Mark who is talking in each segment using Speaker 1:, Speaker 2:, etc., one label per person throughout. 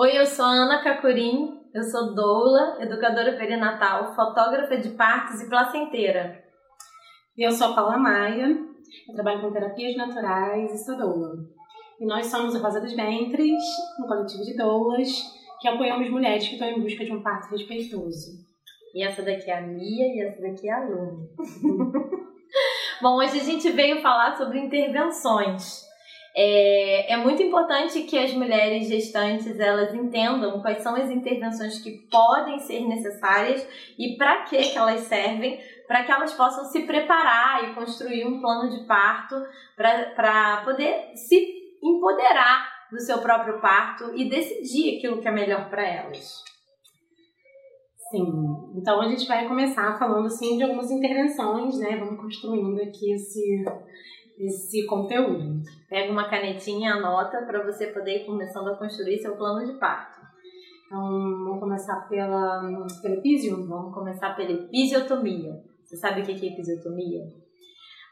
Speaker 1: Oi, eu sou a Ana Cacurim, eu sou doula, educadora perinatal, fotógrafa de partos e placenteira.
Speaker 2: E eu sou a Paula Maia, eu trabalho com terapias naturais e sou doula. E nós somos o Rosa dos Ventres, um coletivo de doulas que apoiamos mulheres que estão em busca de um parto respeitoso.
Speaker 1: E essa daqui é a Mia e essa daqui é a Luna. Bom, hoje a gente veio falar sobre intervenções. É, é, muito importante que as mulheres gestantes elas entendam quais são as intervenções que podem ser necessárias e para que, elas servem, para que elas possam se preparar e construir um plano de parto para poder se empoderar do seu próprio parto e decidir aquilo que é melhor para elas.
Speaker 2: Sim, então a gente vai começar falando assim de algumas intervenções, né? Vamos construindo aqui esse, esse conteúdo.
Speaker 1: Pega uma canetinha, anota para você poder ir começando a construir seu plano de parto.
Speaker 2: Então, vamos começar pela, episio?
Speaker 1: Vamos começar pela episiotomia. Você sabe o que é episiotomia?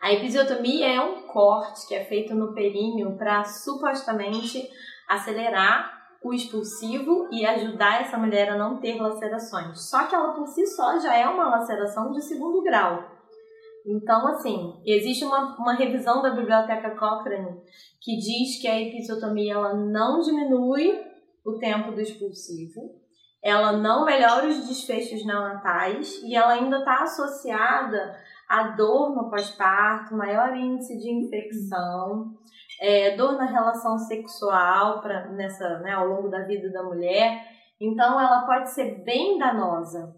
Speaker 1: A episiotomia é um corte que é feito no períneo para supostamente acelerar o expulsivo e ajudar essa mulher a não ter lacerações. Só que ela por si só já é uma laceração de segundo grau. Então, assim, existe uma, uma revisão da Biblioteca Cochrane que diz que a episiotomia ela não diminui o tempo do expulsivo, ela não melhora os desfechos neonatais e ela ainda está associada a dor no pós-parto, maior índice de infecção, é, dor na relação sexual pra, nessa, né, ao longo da vida da mulher. Então, ela pode ser bem danosa.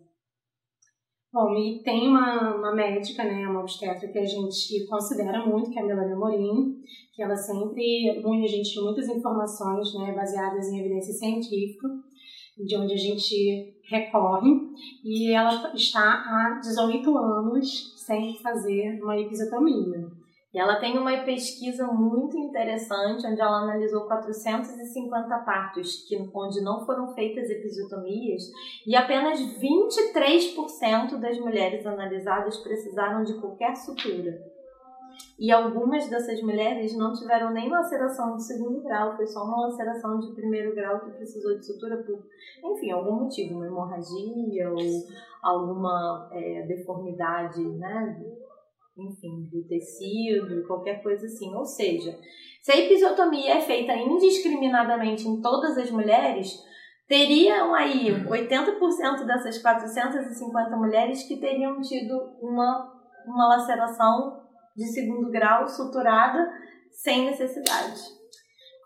Speaker 2: Bom, e tem uma, uma médica, né, uma obstetra que a gente considera muito, que é a Melania Morim, que ela sempre une a gente muitas informações, né, baseadas em evidência científica, de onde a gente recorre, e ela está há 18 anos sem fazer uma episiotomia.
Speaker 1: E ela tem uma pesquisa muito interessante, onde ela analisou 450 partos que, onde não foram feitas episiotomias, e apenas 23% das mulheres analisadas precisaram de qualquer sutura. E algumas dessas mulheres não tiveram nem laceração de segundo grau, foi só uma laceração de primeiro grau que precisou de sutura por, enfim, algum motivo, uma hemorragia ou alguma é, deformidade, né? Enfim, do tecido, qualquer coisa assim. Ou seja, se a episiotomia é feita indiscriminadamente em todas as mulheres, teriam aí 80% dessas 450 mulheres que teriam tido uma, uma laceração de segundo grau suturada sem necessidade.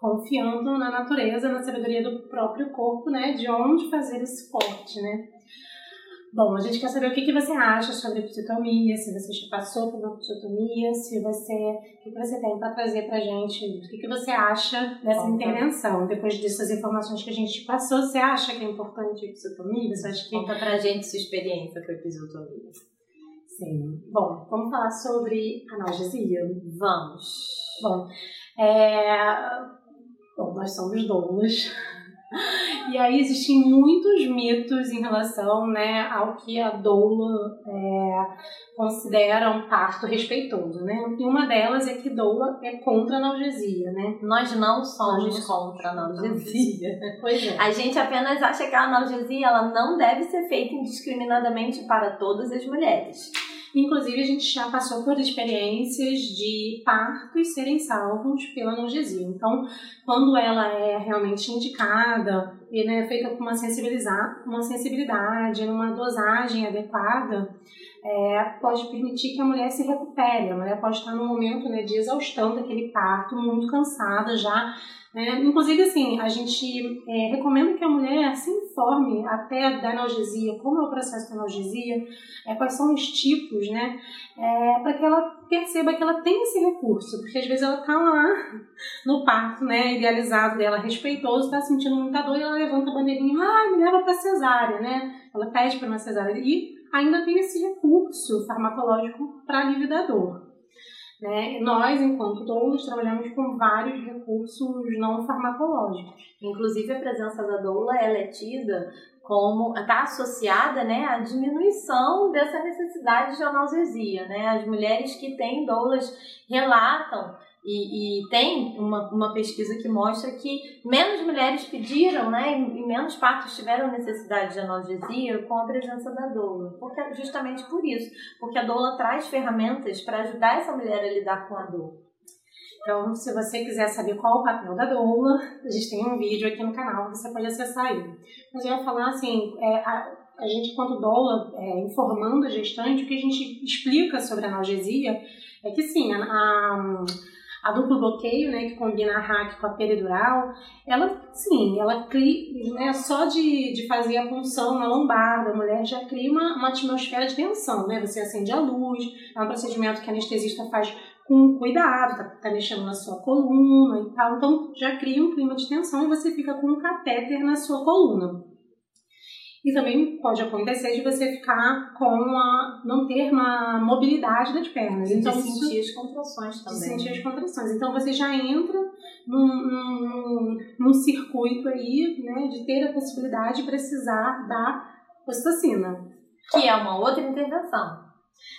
Speaker 2: Confiando na natureza, na sabedoria do próprio corpo, né, de onde fazer esse corte, né? Bom, a gente quer saber o que, que você acha sobre a episiotomia, se você já passou por uma episiotomia, se você, o que, que você tem para trazer para gente, o que, que você acha dessa Conta. intervenção, depois dessas informações que a gente passou, você acha que é importante a episiotomia? Você acha que...
Speaker 1: Conta pra gente sua experiência com a episiotomia.
Speaker 2: Sim. Bom, vamos falar sobre analgesia?
Speaker 1: Vamos.
Speaker 2: Bom, é... Bom, nós somos donos e aí existem muitos mitos em relação né, ao que a doula é, considera um parto respeitoso, né? E uma delas é que doula é contra a analgesia, né?
Speaker 1: Nós não somos Nós contra a analgesia.
Speaker 2: pois é.
Speaker 1: A gente apenas acha que a analgesia ela não deve ser feita indiscriminadamente para todas as mulheres.
Speaker 2: Inclusive, a gente já passou por experiências de partos serem salvos pela analgesia. Então, quando ela é realmente indicada né, feita com uma, sensibilizar, uma sensibilidade, numa dosagem adequada, é, pode permitir que a mulher se recupere. A mulher pode estar num momento né, de exaustão daquele parto, muito cansada já né? Inclusive, assim, a gente é, recomenda que a mulher se informe até da analgesia, como é o processo da analgesia, é, quais são os tipos, né? É, para que ela perceba que ela tem esse recurso, porque às vezes ela está lá no parto, né, idealizado dela, respeitoso, está sentindo muita dor e ela levanta a bandeirinha, ah, me leva para cesárea, né? Ela pede para uma cesárea e ainda tem esse recurso farmacológico para alívio da dor. Né? Nós, enquanto doulas, trabalhamos com vários recursos não farmacológicos.
Speaker 1: Inclusive, a presença da doula ela é tida como está associada né, à diminuição dessa necessidade de analgesia. Né? As mulheres que têm doulas relatam e, e, tem uma, uma pesquisa que mostra que menos mulheres pediram, né, e menos partos tiveram necessidade de analgesia com a presença da doula. Porque, justamente por isso, porque a doula traz ferramentas para ajudar essa mulher a lidar com a dor.
Speaker 2: Então, se você quiser saber qual o papel da doula, a gente tem um vídeo aqui no canal, você pode acessar aí. Mas eu ia falar assim, é, a, a gente, quando doula, é, informando a gestante, o que a gente explica sobre a analgesia é que sim, a, a a duplo bloqueio, né, que combina a hack com a peridural, ela, sim, ela cria, né, só de, de fazer a punção na lombar da mulher já cria uma, uma atmosfera de tensão, né, você acende a luz, é um procedimento que a anestesista faz com cuidado, tá, tá mexendo na sua coluna e tal, então já cria um clima de tensão e você fica com um catéter na sua coluna. E também pode acontecer de você ficar com a. não ter uma mobilidade das pernas.
Speaker 1: E então, de sentir as contrações também.
Speaker 2: De sentir as contrações. Então você já entra num, num, num circuito aí, né, de ter a possibilidade de precisar da ocitocina.
Speaker 1: Que é uma outra intervenção.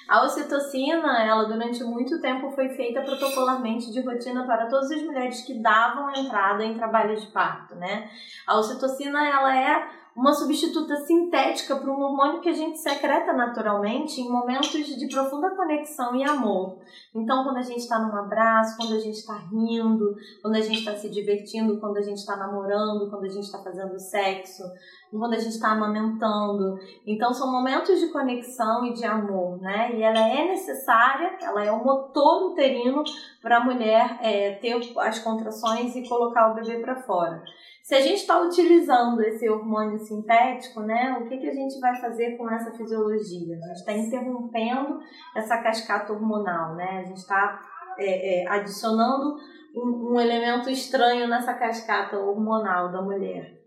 Speaker 1: A ocitocina, ela durante muito tempo foi feita protocolarmente de rotina para todas as mulheres que davam entrada em trabalho de parto, né? A ocitocina, ela é uma substituta sintética para um hormônio que a gente secreta naturalmente em momentos de profunda conexão e amor. Então, quando a gente está num abraço, quando a gente está rindo, quando a gente está se divertindo, quando a gente está namorando, quando a gente está fazendo sexo, quando a gente está amamentando. Então, são momentos de conexão e de amor, né? E ela é necessária, ela é o motor uterino para a mulher é, ter as contrações e colocar o bebê para fora. Se a gente está utilizando esse hormônio sintético, né, o que, que a gente vai fazer com essa fisiologia? A gente está interrompendo essa cascata hormonal, né? A gente está é, é, adicionando um, um elemento estranho nessa cascata hormonal da mulher.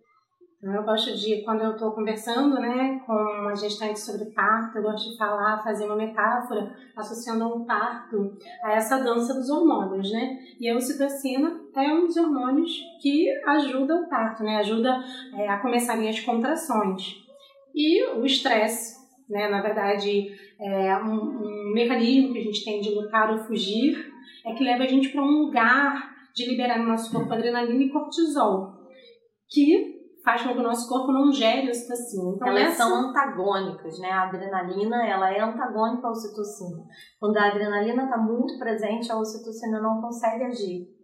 Speaker 2: Eu gosto de, quando eu estou conversando né, com uma gestante sobre parto, eu gosto de falar, fazer uma metáfora associando um parto a essa dança dos hormônios, né? E a ocitocina é um dos hormônios que ajuda o parto, né? Ajuda é, a começarem as contrações. E o estresse, né? Na verdade, é um, um mecanismo que a gente tem de lutar ou fugir, é que leva a gente para um lugar de liberar no nosso corpo adrenalina e cortisol, que faz com que o nosso corpo não gere ocitocina.
Speaker 1: Então, Elas essa... são antagônicas, né? A adrenalina, ela é antagônica à ocitocina. Quando a adrenalina está muito presente, a ocitocina não consegue agir.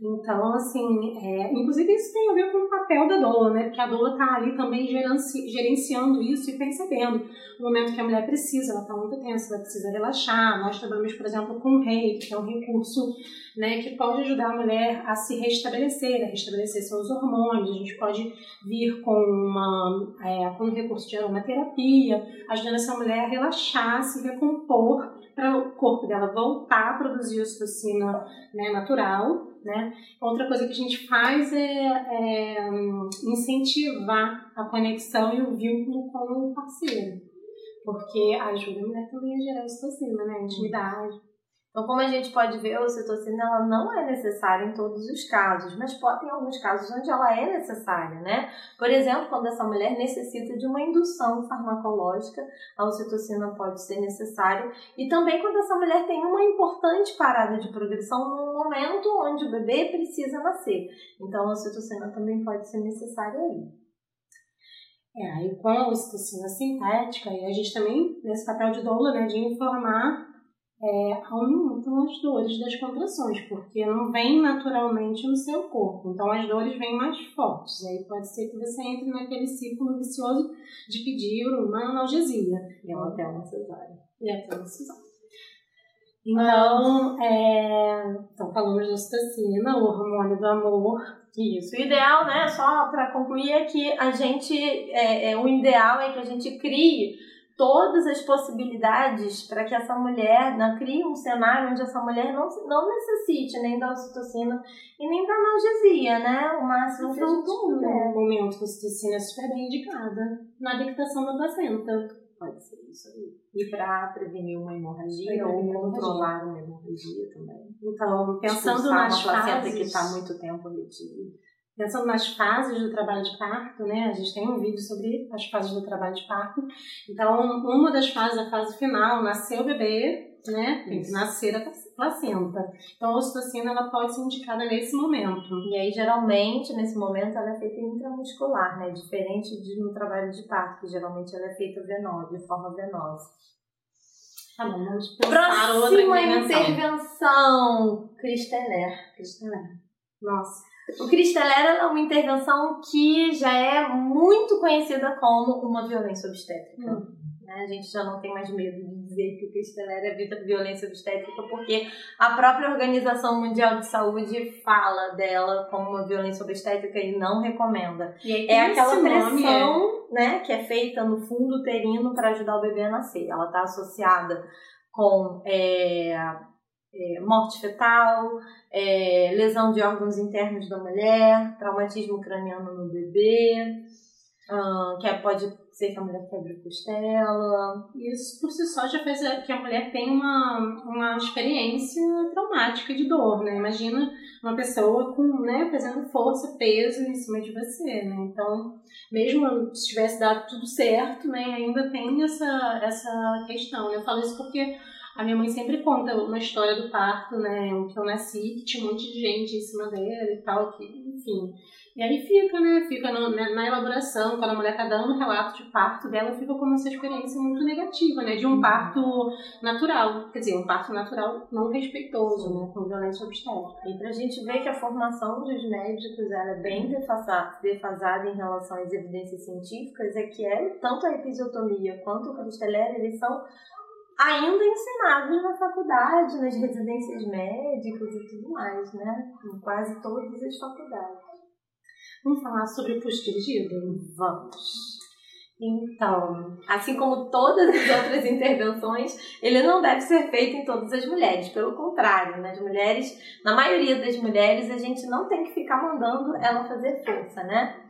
Speaker 2: Então, assim, é, inclusive isso tem a ver com o papel da doula, né? Porque a doula está ali também gerenci, gerenciando isso e percebendo o momento que a mulher precisa, ela está muito tensa, ela precisa relaxar. Nós trabalhamos, por exemplo, com o reiki, que é um recurso né, que pode ajudar a mulher a se restabelecer, a restabelecer seus hormônios. A gente pode vir com, uma, é, com um recurso de aromaterapia, ajudando essa mulher a relaxar, se recompor, para o corpo dela voltar a produzir ocitocina né, natural. Né? Outra coisa que a gente faz é, é incentivar a conexão e o vínculo com o parceiro, porque ajuda a mulher também a gerar ocitocina, né? intimidade.
Speaker 1: Então, como a gente pode ver, a ocitocina ela não é necessária em todos os casos, mas pode ter alguns casos onde ela é necessária, né? Por exemplo, quando essa mulher necessita de uma indução farmacológica, a ocitocina pode ser necessária. E também quando essa mulher tem uma importante parada de progressão no momento onde o bebê precisa nascer. Então, a ocitocina também pode ser necessária aí.
Speaker 2: É, aí com a ocitocina sintética, e a gente também, nesse papel de doula, né, de informar é, aumentam as dores das contrações, porque não vem naturalmente no seu corpo. Então as dores vêm mais fortes. Aí pode ser que você entre naquele ciclo vicioso de pedir uma analgesia.
Speaker 1: E é até uma cesárea.
Speaker 2: E até uma cesárea. Então, é, então falamos de ocitocina, o hormônio do amor.
Speaker 1: Isso. O ideal, né, só para concluir, é que a gente, é, é, o ideal é que a gente crie todas as possibilidades para que essa mulher né, crie um cenário onde essa mulher não, não necessite nem da ocitocina e nem da analgesia, né? O máximo que a gente
Speaker 2: puder. No momento, a ocitocina é super bem indicada na dictação da placenta.
Speaker 1: Pode ser isso aí. E para prevenir uma hemorragia ou controlar uma hemorragia também.
Speaker 2: Então, pensando nas
Speaker 1: uma placenta que está muito tempo retida.
Speaker 2: Pensando nas fases do trabalho de parto, né? A gente tem um vídeo sobre as fases do trabalho de parto. Então, uma das fases, a fase final, nasceu o bebê, né? Tem que nascer a placenta. Então, a ocitocina ela pode ser indicada nesse momento.
Speaker 1: E aí, geralmente, nesse momento, ela é feita intramuscular, né? Diferente de no trabalho de parto, que geralmente ela é feita venosa, de forma venosa.
Speaker 2: Tá bom, vamos
Speaker 1: pensar outra intervenção. intervenção. Cristeler.
Speaker 2: Cristeler. Nossa.
Speaker 1: O Cristeler é uma intervenção que já é muito conhecida como uma violência obstétrica. Hum. Né? A gente já não tem mais medo de dizer que o Cristeler é violência obstétrica, porque a própria Organização Mundial de Saúde fala dela como uma violência obstétrica e não recomenda.
Speaker 2: E
Speaker 1: é aquela pressão é... né, que é feita no fundo uterino para ajudar o bebê a nascer. Ela está associada com é, é, morte fetal, é, lesão de órgãos internos da mulher, traumatismo craniano no bebê, que é, pode ser que a mulher quebre costela.
Speaker 2: Isso por si só já fez que a mulher tenha uma, uma experiência traumática de dor, né? Imagina uma pessoa com, né, fazendo força, peso em cima de você, né? Então, mesmo se tivesse dado tudo certo, né, ainda tem essa, essa questão. Eu falo isso porque a minha mãe sempre conta uma história do parto, né? Que eu nasci, que tinha um monte de gente em cima dela e tal, que, enfim. E aí fica, né? Fica no, né, na elaboração, quando a mulher tá dando o relato de parto dela, fica como essa experiência muito negativa, né? De um parto natural. Quer dizer, um parto natural não respeitoso, né? Com violência obstétrica.
Speaker 1: E pra gente ver que a formação dos médicos ela é bem defasada, em relação às evidências científicas, é que é tanto a episiotomia quanto o cristelera, eles são ainda ensinados na faculdade, nas residências médicas e tudo mais, né? Em quase todas as faculdades.
Speaker 2: Vamos falar sobre o pulso dirigido?
Speaker 1: Vamos. Então, assim como todas as outras intervenções, ele não deve ser feito em todas as mulheres. Pelo contrário, nas mulheres, na maioria das mulheres, a gente não tem que ficar mandando ela fazer força, né?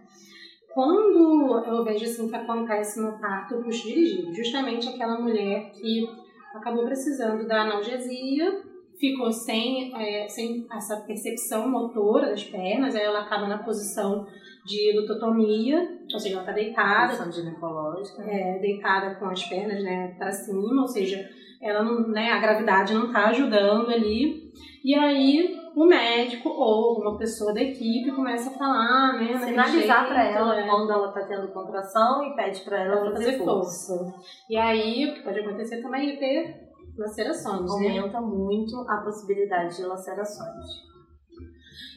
Speaker 2: Quando eu vejo assim que acontece no parto puxo dirigido, justamente aquela mulher que acabou precisando da analgesia, ficou sem, é, sem essa percepção motora das pernas, aí ela acaba na posição de lutotomia, ou seja, ela está deitada.
Speaker 1: Posição ginecológica.
Speaker 2: É, deitada com as pernas né, para cima, ou seja, ela não, né, a gravidade não está ajudando ali. E aí o médico ou alguma pessoa da equipe começa a falar, né?
Speaker 1: Sinalizar para ela né? quando ela está tendo contração e pede para ela fazer, fazer força. força.
Speaker 2: E aí o que pode acontecer também é ter lacerações.
Speaker 1: Né? Aumenta né? muito a possibilidade de lacerações.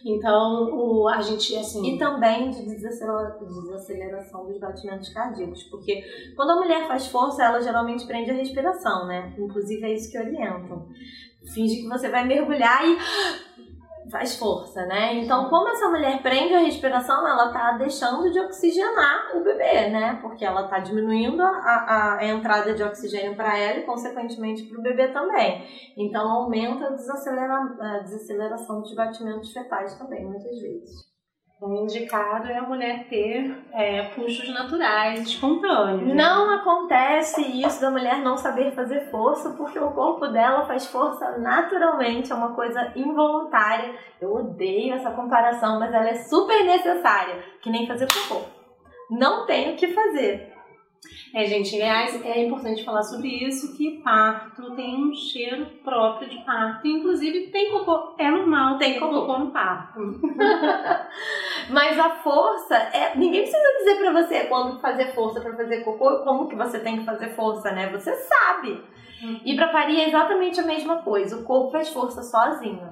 Speaker 2: Então, o, a gente, assim...
Speaker 1: E também de desaceleração dos batimentos cardíacos, porque quando a mulher faz força, ela geralmente prende a respiração, né? Inclusive é isso que orientam. Finge que você vai mergulhar e faz força, né? Então, como essa mulher prende a respiração, ela tá deixando de oxigenar o bebê, né? Porque ela tá diminuindo a, a, entrada de oxigênio para ela e, consequentemente, para o bebê também. Então, aumenta a, desacelera, a desaceleração dos batimentos fetais também, muitas vezes.
Speaker 2: O indicado é a mulher ter é, puxos naturais, espontâneos. Né?
Speaker 1: Não acontece isso da mulher não saber fazer força, porque o corpo dela faz força naturalmente, é uma coisa involuntária. Eu odeio essa comparação, mas ela é super necessária, que nem fazer cocô. Não tem o que fazer.
Speaker 2: É, gente, aliás, é importante falar sobre isso, que parto tem um cheiro próprio de parto. Inclusive, tem cocô, é normal, tem cocô, no parto.
Speaker 1: Mas a força, é, ninguém precisa dizer pra você quando fazer força para fazer cocô, como que você tem que fazer força, né? Você sabe. Uhum. E pra parir é exatamente a mesma coisa, o corpo faz força sozinho.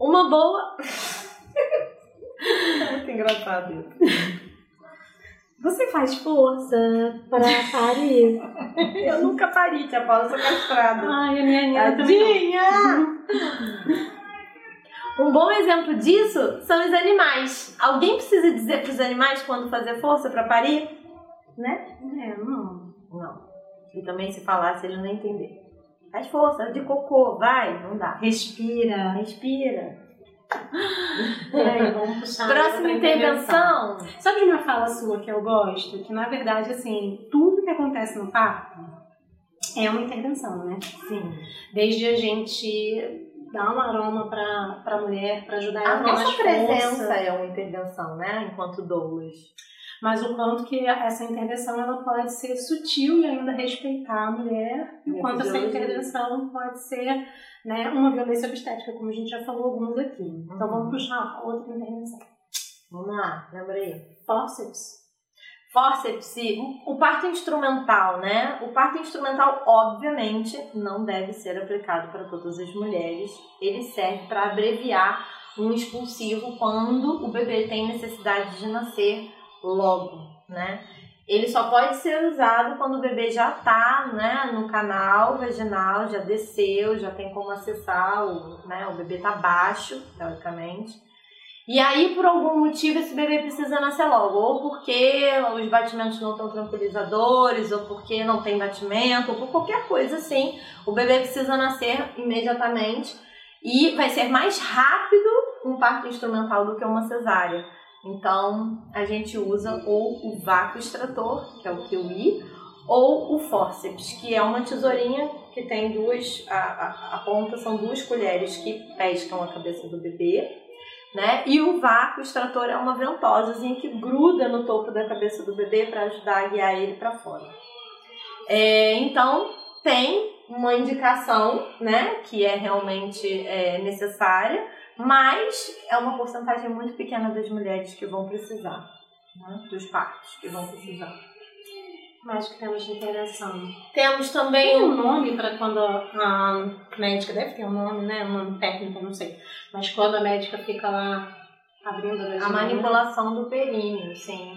Speaker 1: Uma boa... é muito engraçado isso.
Speaker 2: Você faz força para parir?
Speaker 1: eu nunca pari, tia Paula, sou castrada.
Speaker 2: Ai, a minha
Speaker 1: Tadinha! Um bom exemplo disso são os animais. Alguém precisa dizer para os animais quando fazer força para parir? Né?
Speaker 2: É, não.
Speaker 1: Não. E também se falasse, ele não entender. Faz força, de cocô, vai, não dá.
Speaker 2: Respira.
Speaker 1: Respira.
Speaker 2: Aí, vamos puxar
Speaker 1: Próxima intervenção.
Speaker 2: Sabe de uma fala sua que eu gosto? Que na verdade, assim, tudo que acontece no parto é uma intervenção, né?
Speaker 1: Sim.
Speaker 2: Desde a gente dar um aroma para a mulher, para ajudar
Speaker 1: a
Speaker 2: ela a
Speaker 1: nossa presença
Speaker 2: força.
Speaker 1: é uma intervenção, né? Enquanto doulas.
Speaker 2: Mas o quanto que essa intervenção ela pode ser sutil e ainda respeitar a mulher,
Speaker 1: E a
Speaker 2: enquanto essa intervenção pode ser né, uma violência obstétrica, como a gente já falou alguns aqui. Então
Speaker 1: Uhum.
Speaker 2: vamos puxar outra intervenção.
Speaker 1: Vamos lá, lembra aí.
Speaker 2: Fórceps.
Speaker 1: Fórceps, o parto instrumental, né? O parto instrumental, obviamente, não deve ser aplicado para todas as mulheres. Ele serve para abreviar um expulsivo quando o bebê tem necessidade de nascer logo, né? Ele só pode ser usado quando o bebê já está né, no canal vaginal, já desceu, já tem como acessar, o, né, o bebê está baixo, teoricamente. E aí, por algum motivo, esse bebê precisa nascer logo. Ou porque os batimentos não estão tranquilizadores, ou porque não tem batimento, ou por qualquer coisa assim. O bebê precisa nascer imediatamente. E vai ser mais rápido um parto instrumental do que uma cesárea. Então, a gente usa ou o vácuo extrator, que é o QI, ou o fórceps, que é uma tesourinha que tem duas. A, a, a ponta são duas colheres que pescam a cabeça do bebê né? E o vácuo extrator é uma ventosazinha que gruda no topo da cabeça do bebê para ajudar a guiar ele para fora. É, então, tem uma indicação, né, que é realmente é, necessária, mas é uma porcentagem muito pequena das mulheres que vão precisar, né, dos partos que vão precisar.
Speaker 2: Mais que temos de intervenção.
Speaker 1: Temos
Speaker 2: Tem
Speaker 1: também
Speaker 2: um nome para quando a médica, deve ter um nome, né? Um nome técnico, não sei. Mas quando a médica fica lá abrindo a vagina.
Speaker 1: A manipulação do períneo, sim.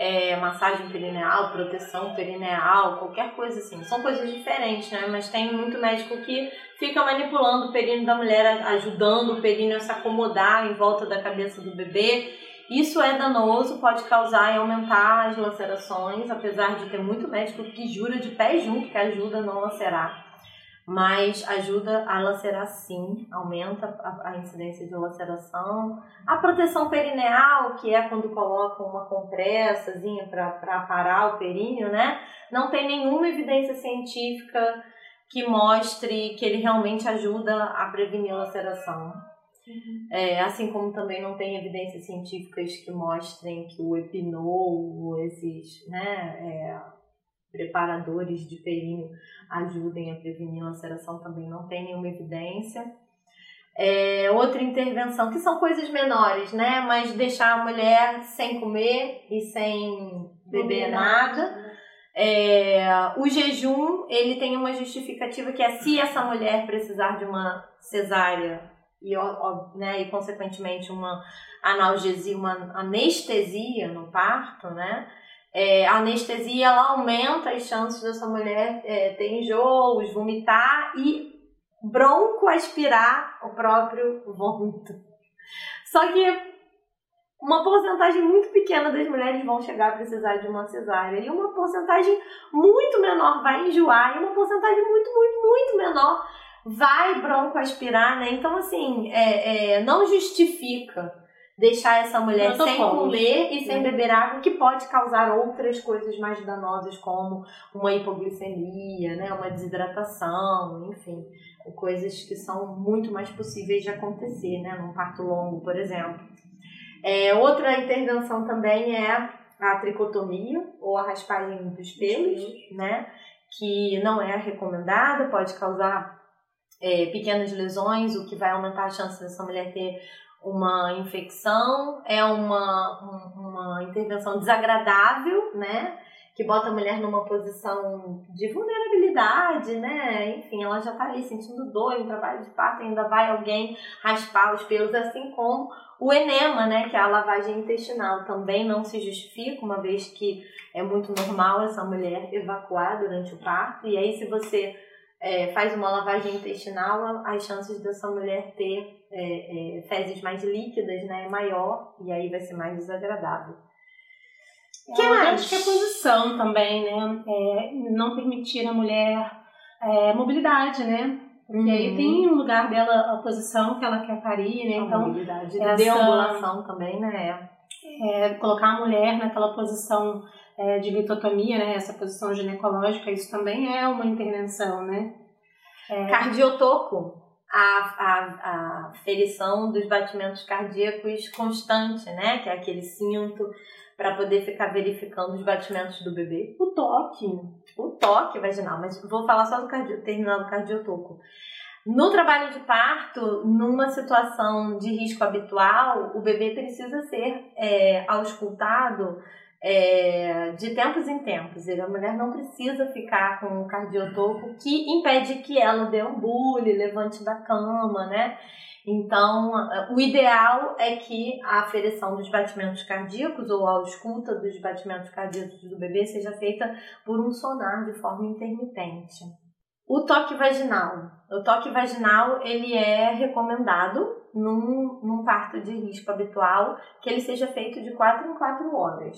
Speaker 1: É, massagem perineal, proteção perineal, qualquer coisa assim. São coisas diferentes, né? Mas tem muito médico que fica manipulando o períneo da mulher, ajudando o períneo a se acomodar em volta da cabeça do bebê. Isso é danoso, pode causar e aumentar as lacerações, apesar de ter muito médico que jura de pé junto que ajuda a não lacerar mas ajuda a lacerar sim, aumenta a, incidência de laceração. A proteção perineal, que é quando colocam uma compressazinha para parar o períneo, né? Não tem nenhuma evidência científica que mostre que ele realmente ajuda a prevenir laceração. É, assim como também não tem evidências científicas que mostrem que o epinol, esses, né, é, preparadores de períneo ajudem a prevenir laceração também não tem nenhuma evidência. É, outra intervenção, que são coisas menores, né? Mas deixar a mulher sem comer e sem beber nada. É, o jejum, ele tem uma justificativa que é se essa mulher precisar de uma cesárea e, ó, né, e consequentemente uma analgesia, uma anestesia no parto, né? É, a anestesia ela aumenta as chances dessa mulher é, ter enjoos, vomitar e broncoaspirar o próprio vômito. Só que uma porcentagem muito pequena das mulheres vão chegar a precisar de uma cesárea e uma porcentagem muito menor vai enjoar e uma porcentagem muito, muito, muito menor vai broncoaspirar, né? Então, assim, é, é, não justifica deixar essa mulher sem comer e sem beber água, que pode causar outras coisas mais danosas, como uma hipoglicemia, né, uma desidratação, enfim, coisas que são muito mais possíveis de acontecer, né, num parto longo, por exemplo. É, outra intervenção também é a tricotomia, ou a raspagem dos pelos, né, que não é recomendada, pode causar é, pequenas lesões, o que vai aumentar a chance dessa mulher ter uma infecção, é uma, uma intervenção desagradável, né? Que bota a mulher numa posição de vulnerabilidade, né? Enfim, ela já tá ali sentindo dor em trabalho de parto, ainda vai alguém raspar os pelos, assim como o enema, né? Que é a lavagem intestinal. Também não se justifica, uma vez que é muito normal essa mulher evacuar durante o parto. E aí, se você é, faz uma lavagem intestinal, as chances dessa mulher ter é, é, fezes mais líquidas, né, é maior e aí vai ser mais desagradável.
Speaker 2: O que mais? Acho que a posição também, né, é, não permitir a mulher é, mobilidade, né, porque uhum. aí tem um lugar dela, a posição que ela quer parir, né, então...
Speaker 1: A mobilidade, essa, deambulação também, né,
Speaker 2: é, colocar a mulher naquela posição é, de litotomia, né, essa posição ginecológica, isso também é uma intervenção, né.
Speaker 1: É... Cardiotoco a, a, a ferição dos batimentos cardíacos constante, né? Que é aquele cinto para poder ficar verificando os batimentos do bebê.
Speaker 2: O toque.
Speaker 1: O toque vaginal, mas vou falar só do cardio, do cardiotoco. No trabalho de parto, numa situação de risco habitual, o bebê precisa ser é, auscultado é, de tempos em tempos. A mulher não precisa ficar com um cardiotoco que impede que ela deambule, levante da cama, né? Então, o ideal é que a aferição dos batimentos cardíacos ou a escuta dos batimentos cardíacos do bebê seja feita por um sonar de forma intermitente. O toque vaginal. O toque vaginal ele é recomendado num, num parto de risco habitual que ele seja feito de 4 em 4 horas.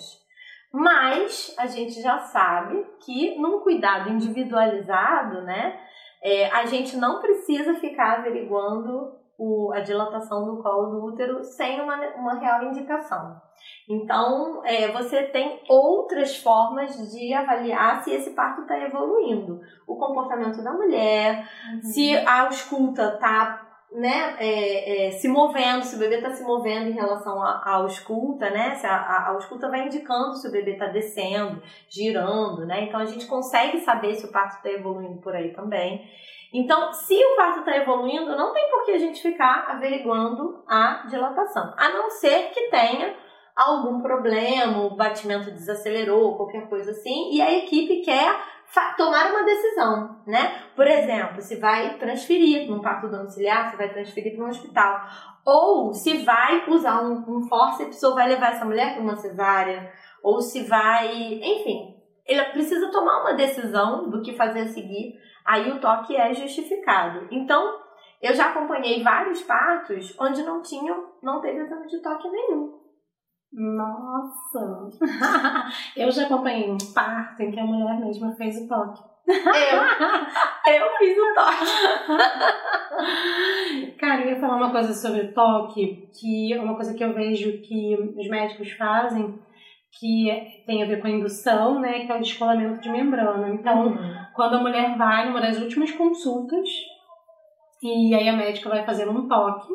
Speaker 1: Mas a gente já sabe que num cuidado individualizado, né, é, a gente não precisa ficar averiguando o, a dilatação do colo do útero sem uma, uma real indicação. Então, é, você tem outras formas de avaliar se esse parto está evoluindo. O comportamento da mulher, uhum. se a ausculta está né, é, é, se movendo, se o bebê está se movendo em relação à ausculta, né, se a, a, a ausculta vai indicando se o bebê está descendo, girando, né, então a gente consegue saber se o parto está evoluindo por aí também. Então, se o parto está evoluindo, não tem por que a gente ficar averiguando a dilatação, a não ser que tenha algum problema, o batimento desacelerou, qualquer coisa assim, e a equipe quer tomar uma decisão, né? Por exemplo, se vai transferir num parto domiciliar, se vai transferir para um hospital, ou se vai usar um, um fórceps ou vai levar essa mulher para uma cesárea, ou se vai, enfim, ele precisa tomar uma decisão do que fazer a seguir, aí o toque é justificado. Então, eu já acompanhei vários partos onde não tinham, não teve exame de toque nenhum.
Speaker 2: Nossa! eu já acompanhei um parto em que a mulher mesma fez o toque.
Speaker 1: Eu, eu fiz o toque.
Speaker 2: Cara, eu ia falar uma coisa sobre o toque, que é uma coisa que eu vejo que os médicos fazem, que tem a ver com a indução, né, que é o descolamento de membrana. Então, uhum. quando a mulher vai numa das últimas consultas, e aí a médica vai fazer um toque,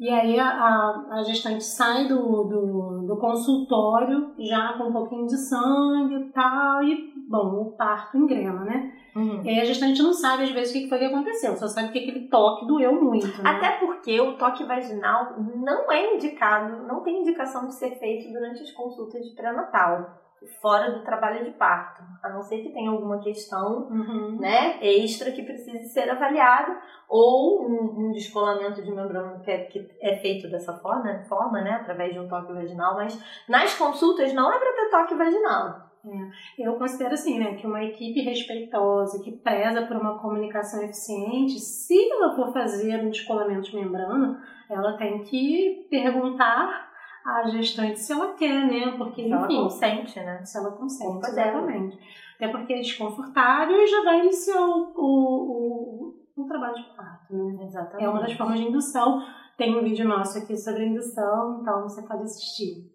Speaker 2: e aí a, a, a gestante sai do, do, do, consultório já com um pouquinho de sangue e tal, e bom, o parto engrena, né? Uhum. E aí a gestante não sabe às vezes o que foi que aconteceu, só sabe que aquele toque doeu muito. Né?
Speaker 1: Até porque o toque vaginal não é indicado, não tem indicação de ser feito durante as consultas de pré-natal fora do trabalho de parto, a não ser que tenha alguma questão uhum. né, extra que precise ser avaliada, ou um, um descolamento de membrana que é, que é feito dessa forma, forma, né, através de um toque vaginal, mas nas consultas não é para ter toque vaginal.
Speaker 2: É. Eu considero assim, né, que uma equipe respeitosa, que preza por uma comunicação eficiente, se ela for fazer um descolamento de membrana, ela tem que perguntar a gestante se ela quer, né? Porque,
Speaker 1: se enfim, ela consente, né?
Speaker 2: Se ela consente, exatamente. Até porque é desconfortável e já vai iniciar o, o, o, o trabalho de parto, né? Exatamente. É uma das formas de indução. Tem um vídeo nosso aqui sobre indução, então você pode assistir.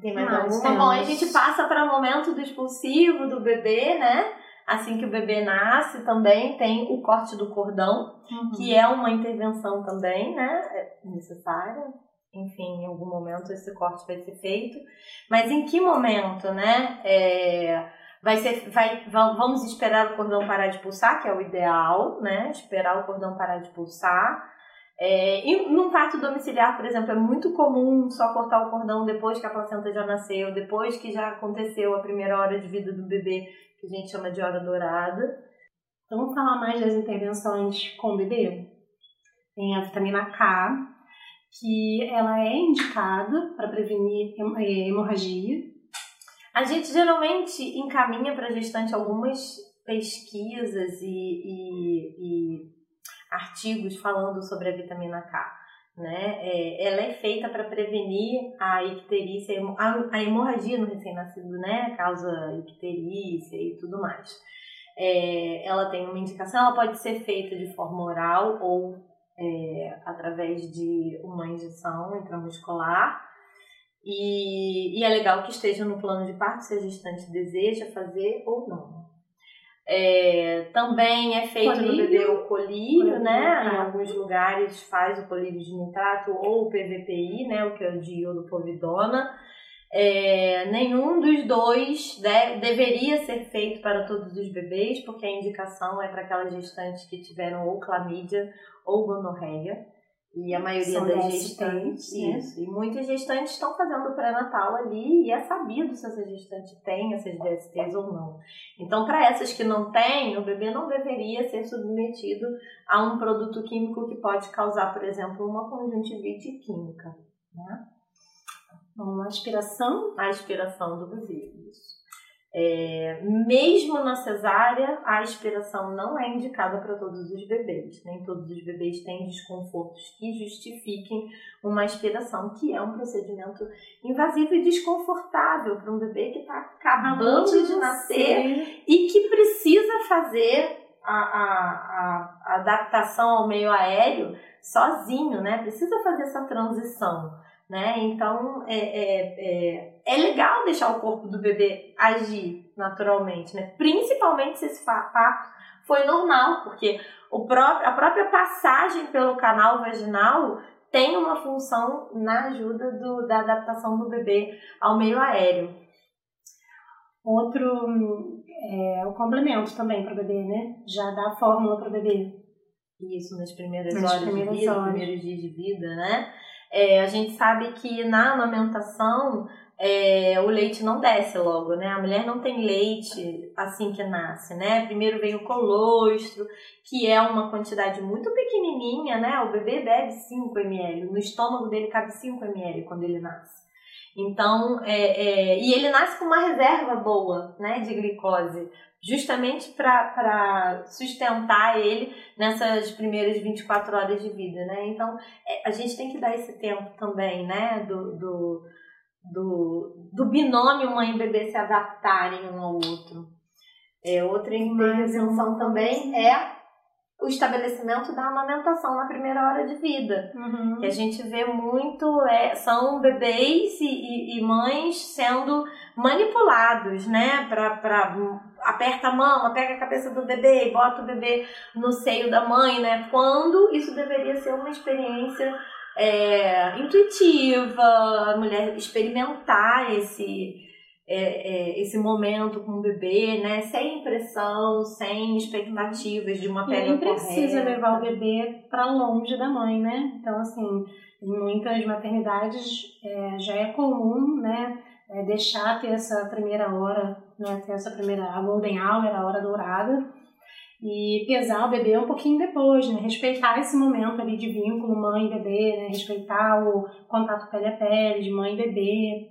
Speaker 1: Tem mais ah, alguma? Bom, a gente passa para o momento do expulsivo do bebê, né? Assim que o bebê nasce, também tem o corte do cordão, uhum. que é uma intervenção também, né? É necessária. Enfim, em algum momento esse corte vai ser feito. Mas em que momento, né? É, vai ser, vai, vamos esperar o cordão parar de pulsar, que é o ideal, né? Esperar o cordão parar de pulsar. É, e num parto domiciliar, por exemplo, é muito comum só cortar o cordão depois que a placenta já nasceu, depois que já aconteceu a primeira hora de vida do bebê que a gente chama de hora dourada.
Speaker 2: Então, vamos falar mais das intervenções com bebê? Tem a vitamina K, que ela é indicada para prevenir é, hemorragia.
Speaker 1: A gente geralmente encaminha para a gestante algumas pesquisas e, e, e, artigos falando sobre a vitamina K. Né? É, ela é feita para prevenir a icterícia, a, a hemorragia no recém-nascido, né? Causa icterícia e tudo mais. É, ela tem uma indicação, ela pode ser feita de forma oral ou é, através de uma injeção intramuscular. E, e, é legal que esteja no plano de parto se a gestante deseja fazer ou não. É, também é feito colírio. no bebê o colírio, colírio né? Em alguns lugares faz o colírio de nitrato ou o PVPI, né? O que é o de iodopovidona. É, nenhum dos dois de, deveria ser feito para todos os bebês, porque a indicação é para aquelas gestantes que tiveram ou clamídia ou gonorreia. E a maioria São das gestantes, né? isso. E muitas gestantes estão fazendo pré-natal ali e é sabido se essa gestante tem essas DSTs ou não. Então, para essas que não têm, o bebê não deveria ser submetido a um produto químico que pode causar, por exemplo, uma conjuntivite química. Né?
Speaker 2: Uma aspiração?
Speaker 1: A aspiração do bebê, isso. É, mesmo na cesárea, a aspiração não é indicada para todos os bebês. Nem todos os bebês têm desconfortos que justifiquem uma aspiração, que é um procedimento invasivo e desconfortável para um bebê que está acabando de nascer e que precisa fazer a, a, a adaptação ao meio aéreo sozinho, né? Precisa fazer essa transição. Né? Então, é, é, é, é, legal deixar o corpo do bebê agir naturalmente, né? principalmente se esse parto foi normal, porque o próprio, a própria passagem pelo canal vaginal tem uma função na ajuda do, da adaptação do bebê ao meio aéreo.
Speaker 2: Outro é o complemento também para o bebê, né? Já dá fórmula para o bebê.
Speaker 1: Isso, nas primeiras nas horas primeiras de vida, horas. primeiros dias de vida, né? É, a gente sabe que na amamentação é, o leite não desce logo, né? A mulher não tem leite assim que nasce, né? Primeiro vem o colostro, que é uma quantidade muito pequenininha, né? O bebê bebe 5 ml, no estômago dele cabe 5 ml quando ele nasce. Então, é, é, e ele nasce com uma reserva boa, né, de glicose, justamente para sustentar ele nessas primeiras 24 horas de vida, né? Então, é, a gente tem que dar esse tempo também, né, do, do, do, do binômio mãe e bebê se adaptarem um ao outro. É, outra intervenção também é o estabelecimento da amamentação na primeira hora de vida. Uhum. Que a gente vê muito, é, são bebês e, e, e mães sendo manipulados, né? Pra, pra, aperta a mama, pega a cabeça do bebê e bota o bebê no seio da mãe, né? Quando isso deveria ser uma experiência é, intuitiva, a mulher experimentar esse é, é, esse momento com o bebê, né? Sem pressão, sem expectativas de uma pele
Speaker 2: correta. precisa levar o bebê para longe da mãe, né? Então, assim, em muitas maternidades é, já é comum, né? É, deixar ter essa primeira hora, né? Ter essa primeira, a golden hour, a hora dourada. E pesar o bebê um pouquinho depois, né? Respeitar esse momento ali de vínculo mãe e bebê, né? Respeitar o contato pele a pele de mãe e bebê.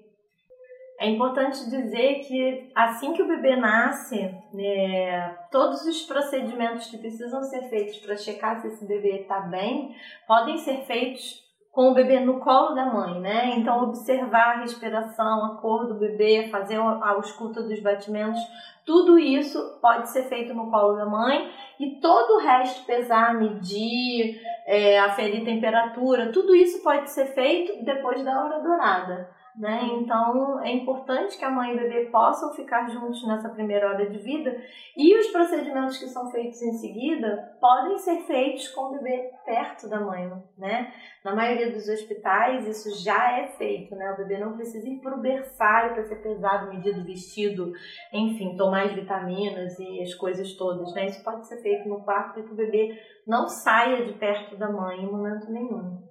Speaker 1: É importante dizer que assim que o bebê nasce, é, todos os procedimentos que precisam ser feitos para checar se esse bebê está bem podem ser feitos com o bebê no colo da mãe, né? Então, observar a respiração, a cor do bebê, fazer a escuta dos batimentos, tudo isso pode ser feito no colo da mãe e todo o resto, pesar, medir, é, aferir temperatura, tudo isso pode ser feito depois da hora dourada. Né? Então é importante que a mãe e o bebê possam ficar juntos nessa primeira hora de vida e os procedimentos que são feitos em seguida podem ser feitos com o bebê perto da mãe, né? Na maioria dos hospitais isso já é feito, né? O bebê não precisa ir para o berçário para ser pesado, medido, vestido, enfim, tomar as vitaminas e as coisas todas, né? Isso pode ser feito no quarto para que o bebê não saia de perto da mãe em momento nenhum.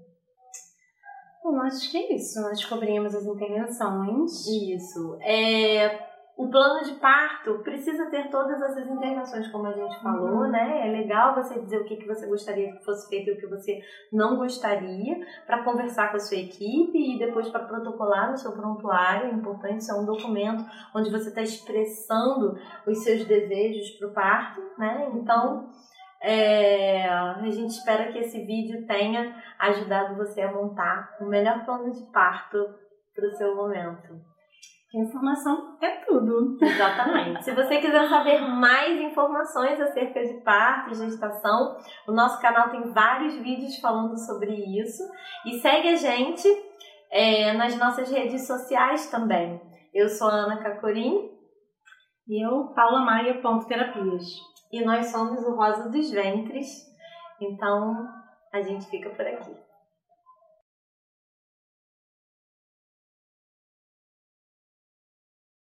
Speaker 2: Bom, acho que é isso. Nós descobrimos as intervenções.
Speaker 1: Isso. É, o plano de parto precisa ter todas essas intervenções, como a gente falou, uhum. né? É legal você dizer o que, que você gostaria que fosse feito e o que você não gostaria, para conversar com a sua equipe e depois para protocolar no seu prontuário. É importante, isso é um documento onde você está expressando os seus desejos para o parto, né? Então é, a gente espera que esse vídeo tenha ajudado você a montar o melhor plano de parto para o seu momento.
Speaker 2: Informação é tudo.
Speaker 1: Exatamente. Se você quiser saber mais informações acerca de parto e gestação, o nosso canal tem vários vídeos falando sobre isso. E segue a gente é, nas nossas redes sociais também. Eu sou a Ana Cacorim
Speaker 2: E eu, Paula Maia, ponto terapias.
Speaker 1: E nós somos o Rosa dos Ventres. Então, a gente fica por aqui.